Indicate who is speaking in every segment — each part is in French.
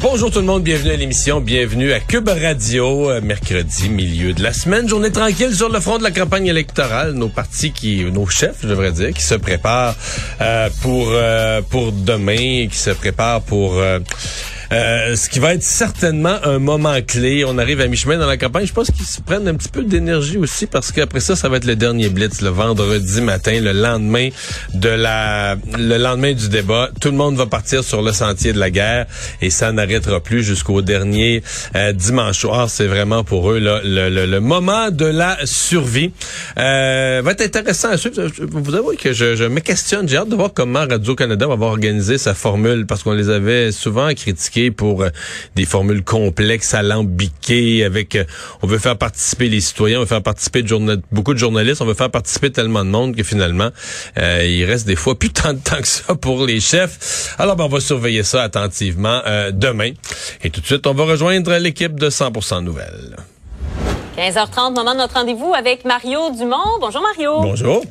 Speaker 1: Bonjour tout le monde, bienvenue à l'émission, bienvenue à Cube Radio, euh, mercredi, milieu de la semaine, journée tranquille sur le front de la campagne électorale, nos partis qui, nos chefs, je devrais dire, qui se préparent euh, pour euh, pour demain, qui se préparent pour euh, euh, ce qui va être certainement un moment clé. On arrive à mi-chemin dans la campagne. Je pense qu'ils se prennent un petit peu d'énergie aussi parce qu'après ça, ça va être le dernier blitz, le vendredi matin, le lendemain de la, le lendemain du débat. Tout le monde va partir sur le sentier de la guerre et ça n'arrêtera plus jusqu'au dernier euh, dimanche soir. C'est vraiment pour eux là, le, le- le moment de la survie. Euh, va être intéressant à suivre. Vous avouez que je, je me questionne. J'ai hâte de voir comment Radio-Canada va avoir organisé sa formule parce qu'on les avait souvent critiqués pour euh, des formules complexes, alambiquées, avec euh, on veut faire participer les citoyens, on veut faire participer de journa- beaucoup de journalistes, on veut faire participer tellement de monde que finalement, euh, il reste des fois plus tant de temps que ça pour les chefs. Alors, ben, on va surveiller ça attentivement euh, demain. Et tout de suite, on va rejoindre l'équipe de 100% Nouvelles.
Speaker 2: 15h30, moment de notre rendez-vous avec Mario Dumont. Bonjour Mario.
Speaker 1: Bonjour.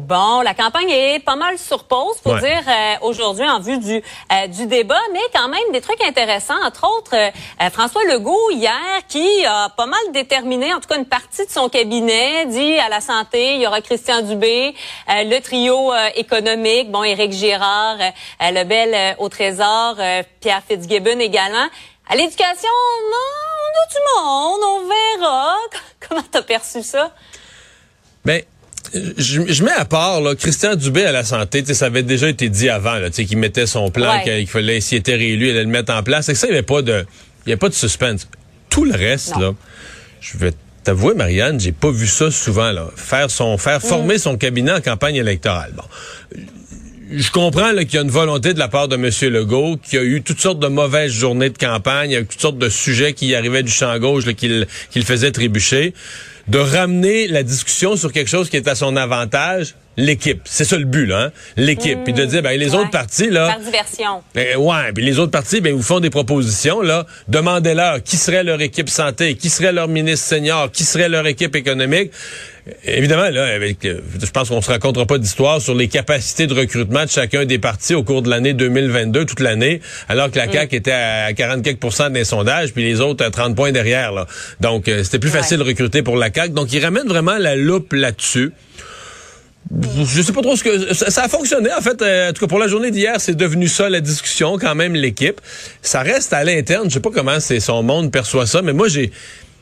Speaker 2: Bon, la campagne est pas mal sur pause, pour
Speaker 1: Ouais.
Speaker 2: dire euh, aujourd'hui en vue du euh, du débat, mais quand même des trucs intéressants. Entre autres, euh, euh, François Legault hier qui a pas mal déterminé, en tout cas une partie de son cabinet, dit à la santé, il y aura Christian Dubé, euh, le trio euh, économique, bon Éric Girard, Lebel euh, au Trésor, euh, Pierre Fitzgibbon également. À l'éducation, non, on a du monde, on verra. Comment t'as perçu ça?
Speaker 1: Ben, je, je mets à part là, Christian Dubé à la santé, ça avait déjà été dit avant, qu'il mettait son plan,
Speaker 2: Ouais.
Speaker 1: qu'il fallait, s'il était réélu, il allait le mettre en place. C'est que ça, il n'y avait pas de, il y avait pas de suspense. Tout le reste,
Speaker 2: Non.
Speaker 1: là, je vais t'avouer, Marianne, j'ai pas vu ça souvent, là. Faire son, faire former son cabinet en campagne électorale. Bon je comprends qu'il y a une volonté de la part de M. Legault, qu'il y a eu toutes sortes de mauvaises journées de campagne, il y a eu toutes sortes de sujets qui arrivaient du champ gauche, qu'il qu'il faisait trébucher, de ramener la discussion sur quelque chose qui est à son avantage, l'équipe. C'est ça le but, là, hein? L'équipe. Puis de dire, ben, les
Speaker 2: Ouais.
Speaker 1: autres partis, là...
Speaker 2: Par diversion.
Speaker 1: Ben, ouais, puis les autres partis, ben, vous font des propositions, là. Demandez-leur qui serait leur équipe santé, qui serait leur ministre senior, qui serait leur équipe économique. Évidemment, là, avec, euh, je pense qu'on se racontera pas d'histoire sur les capacités de recrutement de chacun des partis au cours de l'année 2022, toute l'année, alors que la CAQ était à 40 quelques des sondages, puis les autres à 30 points derrière, là. Donc, euh, c'était plus
Speaker 2: Ouais.
Speaker 1: facile de recruter pour la CAQ. Donc, ils ramènent vraiment la loupe là-dessus. Je sais pas trop ce que ça, a fonctionné en fait. euh, en tout cas pour la journée d'hier, c'est devenu ça la discussion quand même l'équipe. Ça reste à l'interne. Je sais pas comment son monde perçoit ça, mais moi j'ai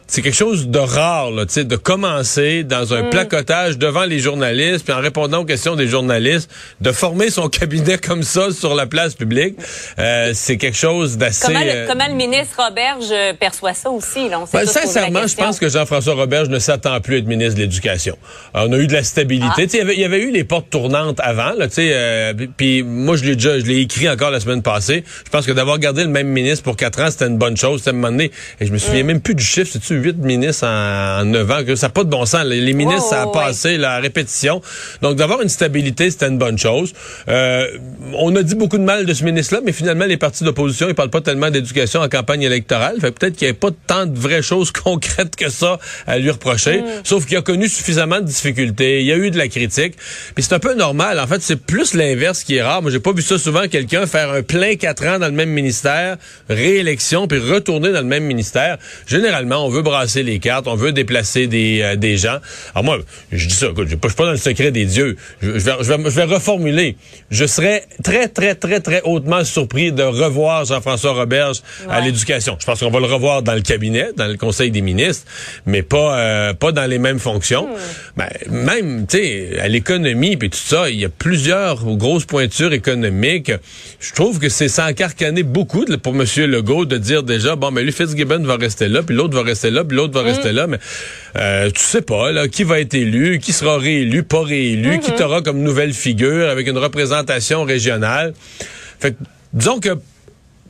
Speaker 1: c'est quelque chose de rare, là, tu sais, de commencer dans un placotage devant les journalistes, puis en répondant aux questions des journalistes, de former son cabinet comme ça sur la place publique, euh, c'est quelque chose d'assez...
Speaker 2: Comment,
Speaker 1: euh,
Speaker 2: le, comment le ministre Roberge euh, perçoit ça aussi? Là? On
Speaker 1: ben, sincèrement, je pense que Jean-François Roberge ne s'attend plus à être ministre de l'Éducation. Euh, On a eu de la stabilité.
Speaker 2: Ah.
Speaker 1: Il y avait- il y avait eu les portes tournantes avant. Là, tu sais, euh, puis- moi, je l'ai déjà, je l'ai écrit encore la semaine passée. Je pense que d'avoir gardé le même ministre pour quatre ans, c'était une bonne chose. C'était un moment donné, et je me souviens même plus du chiffre. C'est-tu huit ministres en, neuf ans, que ça n'a pas de bon sens. Les, ministres, ça a passé la répétition. Donc, d'avoir une stabilité, c'était une bonne chose. Euh, on a dit beaucoup de mal de ce ministre-là, mais finalement, les partis d'opposition, ils parlent pas tellement d'éducation en campagne électorale. Fait peut-être qu'il n'y avait pas tant de vraies choses concrètes que ça à lui reprocher. Mm. Sauf qu'il a connu suffisamment de difficultés. Il y a eu de la critique. Puis c'est un peu normal. En fait, c'est plus l'inverse qui est rare. Moi, j'ai pas vu ça souvent, quelqu'un faire un plein quatre ans dans le même ministère, réélection, puis retourner dans le même ministère. Généralement, on veut brasser les cartes, on veut déplacer des, euh, des gens. Alors moi, je dis ça, écoute, je suis pas dans le secret des dieux. Je, vais, je, vais, je vais reformuler. Je serais très, très, très, très hautement surpris de revoir Jean-François Roberge à l'éducation. Je pense qu'on va le revoir dans le cabinet, dans le Conseil des ministres, mais pas, euh, pas dans les mêmes fonctions. Hmm. Ben, même, tu sais, à l'économie puis tout ça, il y a plusieurs grosses pointures économiques. Je trouve que c'est s'encarcaner beaucoup pour M. Legault de dire déjà, bon, mais lui, Fitzgibbon va rester là, puis l'autre va rester là, puis l'autre va rester là, mais euh, tu sais pas, là, qui va être élu, qui sera réélu, pas réélu, qui mm-hmm. t'aura comme nouvelle figure avec une représentation régionale. Fait que, disons que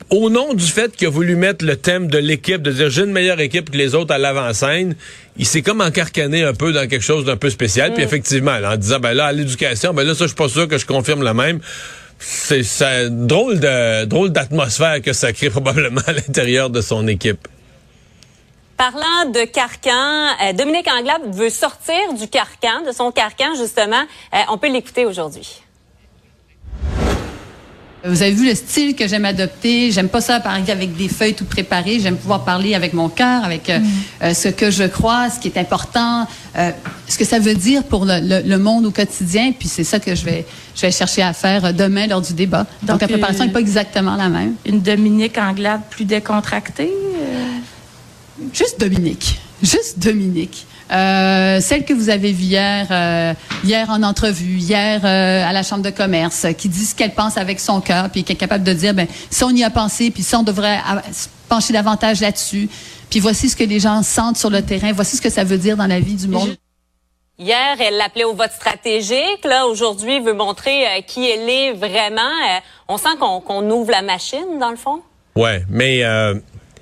Speaker 1: au nom du fait qu'il a voulu mettre le thème de l'équipe, de dire j'ai une meilleure équipe que les autres à l'avant-scène, il s'est comme encarcané un peu dans quelque chose d'un peu spécial. Puis mm. effectivement, en disant ben là à l'éducation, ben là ça je suis pas sûr que je confirme le même. C'est drôle de drôle d'atmosphère que ça crée probablement à l'intérieur de son équipe.
Speaker 2: Parlant de carcan, euh, Dominique Anglade veut sortir du carcan, de son carcan justement. Euh, on peut l'écouter aujourd'hui.
Speaker 3: Vous avez vu le style que j'aime adopter? J'aime pas ça parler avec des feuilles tout préparées. J'aime pouvoir parler avec mon cœur, avec euh, mm. euh, ce que je crois, ce qui est important, euh, ce que ça veut dire pour le, le, monde au quotidien. Puis c'est ça que je vais, je vais chercher à faire demain lors du débat. Donc, la préparation n'est pas exactement la même.
Speaker 4: Une Dominique Anglade plus décontractée?
Speaker 3: Juste Dominique. Juste Dominique. Euh, celle que vous avez vue hier, euh, hier en entrevue, hier euh, à la chambre de commerce, qui dit ce qu'elle pense avec son cœur, puis qui est capable de dire, ben, si on y a pensé, puis si on devrait pencher davantage là-dessus, puis voici ce que les gens sentent sur le terrain, voici ce que ça veut dire dans la vie du monde.
Speaker 2: Hier, elle l'appelait au vote stratégique. Là, aujourd'hui, elle veut montrer qui elle est vraiment. on sent qu'on ouvre la machine, dans le fond.
Speaker 1: Ouais, mais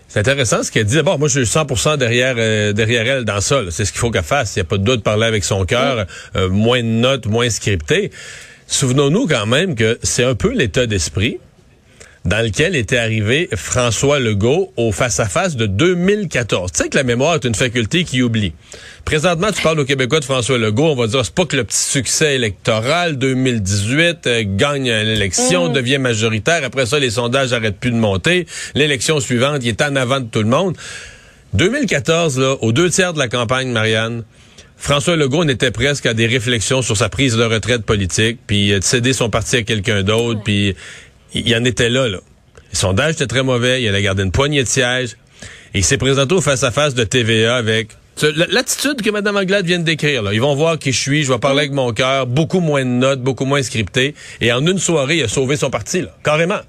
Speaker 1: c'est intéressant ce qu'elle dit. Bon, moi, je suis 100% derrière euh, derrière elle dans ça. C'est ce qu'il faut qu'elle fasse. Il n'y a pas de doute, parler avec son cœur, euh, moins de notes, moins scripté. Souvenons-nous quand même que c'est un peu l'état d'esprit dans lequel était arrivé François Legault au face-à-face de 2014. Tu sais que la mémoire est une faculté qui oublie. Présentement, tu parles aux Québécois de François Legault, on va dire, c'est pas que le petit succès électoral 2018 euh, gagne l'élection, mm. devient majoritaire. Après ça, les sondages arrêtent plus de monter. L'élection suivante, il est en avant de tout le monde. 2014, là, aux deux tiers de la campagne, Marianne, François Legault n'était presque à des réflexions sur sa prise de retraite politique, puis de céder son parti à quelqu'un d'autre, puis il en était là, là. Le sondage était très mauvais, il a gardé une poignée de sièges. Et il s'est présenté au face-à-face de TVA avec l'attitude que Mme Anglade vient de décrire. Là. Ils vont voir qui je suis, je vais parler avec mon cœur, beaucoup moins de notes, beaucoup moins scripté. Et en une soirée, il a sauvé son parti, là, carrément.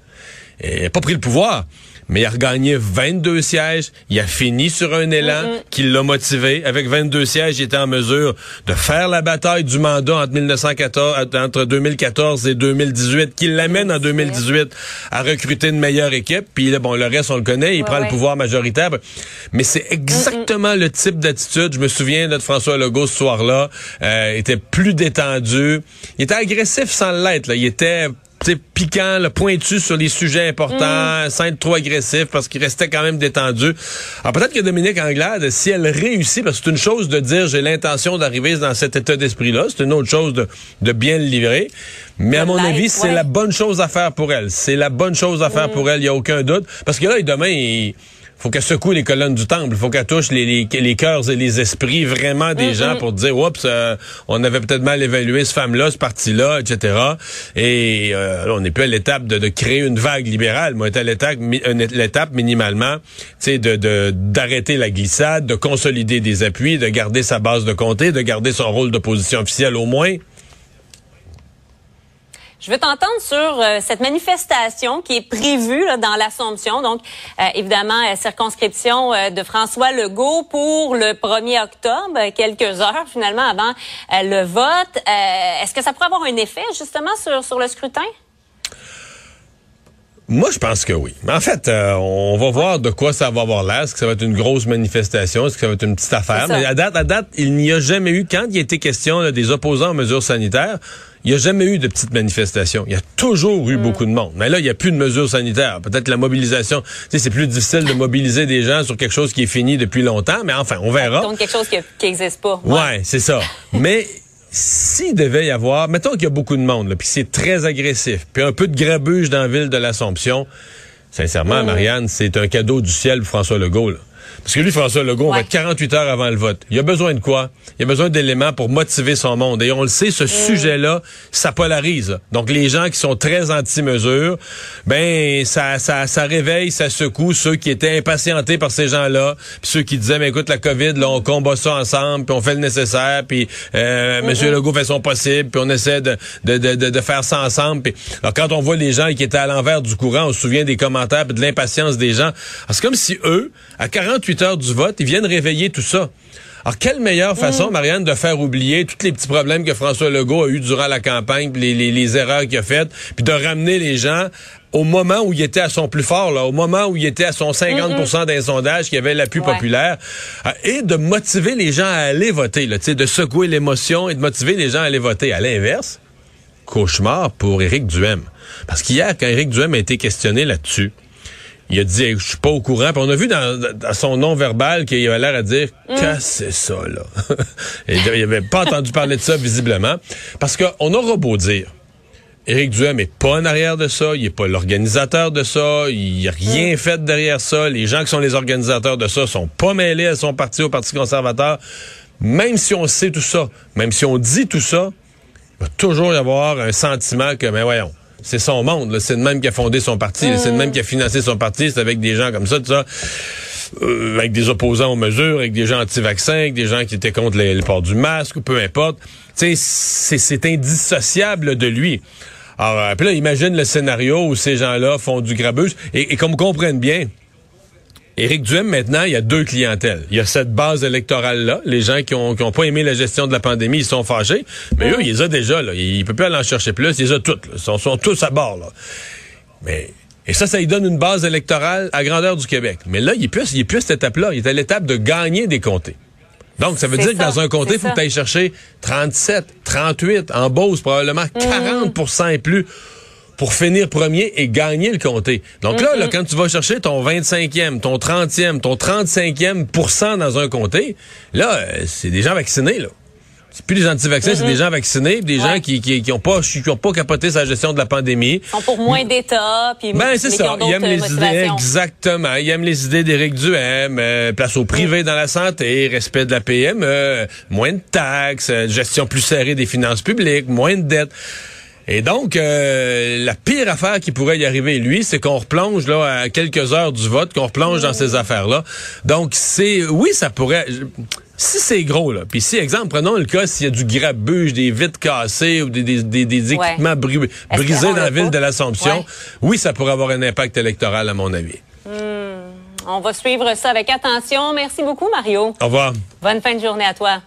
Speaker 1: Il n'a pas pris le pouvoir mais il a regagné 22 sièges. Il a fini sur un élan qui l'a motivé. Avec 22 sièges, il était en mesure de faire la bataille du mandat entre 1914, entre 2014 et 2018, qui l'amène en 2018 à recruter une meilleure équipe. Puis bon, le reste, on le connaît. Il prend le pouvoir majoritaire. Mais c'est exactement le type d'attitude. Je me souviens de François Legault ce soir-là. Euh, était plus détendu. Il était agressif sans l'être. Il était piquant, le pointu sur les sujets importants, mm. sans être trop agressif parce qu'il restait quand même détendu. Alors peut-être que Dominique Anglade, si elle réussit, parce que c'est une chose de dire j'ai l'intention d'arriver dans cet état d'esprit-là, c'est une autre chose de, de bien le livrer. Mais à mon avis, c'est la bonne chose à faire pour elle. C'est la bonne chose à faire mm. pour elle, il n'y a aucun doute. Parce que là, demain, il faut qu'elle secoue les colonnes du temple. Il faut qu'elle touche les, les, les, cœurs et les esprits vraiment des gens pour dire, oups, euh, on avait peut-être mal évalué ce femme-là, ce parti-là, etc. Et euh, on n'est plus à l'étape de, de, créer une vague libérale, mais on est à l'étape, l'étape minimalement, tu de d'arrêter la glissade, de consolider des appuis, de garder sa base de comté, de garder son rôle d'opposition officielle au moins.
Speaker 2: Je veux t'entendre sur euh, cette manifestation qui est prévue dans l'Assomption. Donc, euh, évidemment, euh, circonscription de François Legault pour le 1er octobre, quelques heures finalement avant le vote. Est-ce que ça pourrait avoir un effet justement sur, sur le scrutin?
Speaker 1: Moi, je pense que oui. Mais en fait, euh, on va voir de quoi ça va avoir l'air. Est-ce que ça va être une grosse manifestation? Est-ce que ça va être une petite affaire? Mais à date, à date, il n'y a jamais eu, quand il a été question là, des opposants aux mesures sanitaires, il n'y a jamais eu de petites manifestations. Il y a toujours eu beaucoup de monde. Mais là, il n'y a plus de mesures sanitaires. Peut-être la mobilisation. Tu sais, c'est plus difficile de mobiliser des gens sur quelque chose qui est fini depuis longtemps. Mais enfin, on verra.
Speaker 2: Donc quelque chose qui n'existe pas.
Speaker 1: Ouais, c'est ça. Mais s'il devait y avoir, mettons qu'il y a beaucoup de monde, puis c'est très agressif, puis un peu de grabuge dans la ville de l'Assomption, sincèrement, Marianne, c'est un cadeau du ciel pour François Legault. Là. Parce que lui, François Legault, on va être 48 heures avant le vote. Il a besoin de quoi? Il a besoin d'éléments pour motiver son monde. Et on le sait, ce sujet-là, ça polarise. Donc, les gens qui sont très anti-mesures, ben, ça, ça, ça réveille, ça secoue ceux qui étaient impatientés par ces gens-là, puis ceux qui disaient, mais écoute, la COVID, là, on combat ça ensemble, puis on fait le nécessaire, puis euh, M. Legault fait son possible, puis on essaie de, de, de, de, de faire ça ensemble. Puis, alors, quand on voit les gens qui étaient à l'envers du courant, on se souvient des commentaires, puis de l'impatience des gens. C'est comme si eux, à 48 heures du vote, ils viennent réveiller tout ça. Alors, quelle meilleure façon, Marianne, de faire oublier tous les petits problèmes que François Legault a eu durant la campagne, les, les, les erreurs qu'il a faites, puis de ramener les gens au moment où il était à son plus fort, là, au moment où il était à son 50% des sondages, qui avait l'appui
Speaker 2: Ouais.
Speaker 1: populaire, euh, et de motiver les gens à aller voter, là, de secouer l'émotion et de motiver les gens à aller voter. À l'inverse, cauchemar pour Éric Duhem. Parce qu'hier, quand Éric Duhem a été questionné là-dessus, il a dit je suis pas au courant. Puis on a vu dans, dans son nom verbal qu'il avait l'air à dire qu'est-ce que c'est ça là? Il avait pas entendu parler de ça visiblement parce qu'on aura beau dire Éric Duhem est pas en arrière de ça, il est pas l'organisateur de ça, il a rien fait derrière ça. Les gens qui sont les organisateurs de ça sont pas mêlés à son parti, au Parti conservateur. Même si on sait tout ça, même si on dit tout ça, il va toujours y avoir un sentiment que, mais voyons, c'est son monde, c'est le même qui a fondé son parti, c'est le même qui a financé son parti, c'est avec des gens comme ça. Euh, avec des opposants aux mesures, avec des gens anti-vaccins, avec des gens qui étaient contre le, port du masque, ou peu importe. C'est indissociable de lui. Alors, euh, puis là, imagine le scénario où ces gens-là font du grabuge. Et, et qu'on me comprenne bien, Éric Duhem, maintenant, il y a deux clientèles. Il y a cette base électorale-là, les gens qui ont, qui ont pas aimé la gestion de la pandémie, ils sont fâchés. Mais eux, il les a déjà, là. Il peut plus aller en chercher plus. Il les a toutes, là. Ils sont, sont tous à bord, là. Mais, et ça, ça lui donne une base électorale à grandeur du Québec. Mais là, il est plus, il est plus à cette étape-là. Il est à l'étape de gagner des comtés. Donc, ça veut dire que dans un comté, il faut que tu ailles chercher 37, 38, en Beauce, probablement 40% et plus pour finir premier et gagner le comté. Donc là, là, quand tu vas chercher ton 25e, ton 30e, ton 35e pourcent dans un comté, là, euh, c'est des gens vaccinés, là. C'est plus des anti-vaccins, c'est des gens vaccinés, des
Speaker 2: Ouais.
Speaker 1: gens qui, qui, qui ont pas, qui ont pas capoté sa gestion de la pandémie.
Speaker 2: Ils sont pour moins d'État, puis
Speaker 1: Ben, c'est ça.
Speaker 2: ont
Speaker 1: Il
Speaker 2: d'autres
Speaker 1: aime les idées,
Speaker 2: motivations.
Speaker 1: exactement. Il aime les idées d'Éric Duhem, euh, place au privé dans la santé, respect de la PME, moins de taxes, euh, gestion plus serrée des finances publiques, moins de dettes. Et donc, euh, la pire affaire qui pourrait y arriver, lui, c'est qu'on replonge là à quelques heures du vote, qu'on replonge dans ces affaires-là. Donc, c'est oui, ça pourrait. Si c'est gros, là, puis si, exemple, prenons le cas s'il y a du grabuge, des vitres cassées ou des, des, des, des
Speaker 2: Ouais.
Speaker 1: équipements brisés dans la ville de l'Assomption,
Speaker 2: Ouais.
Speaker 1: oui, ça pourrait avoir un impact électoral, à mon avis.
Speaker 2: On va suivre ça avec attention. Merci beaucoup, Mario.
Speaker 1: Au revoir.
Speaker 2: Bonne fin de journée à toi.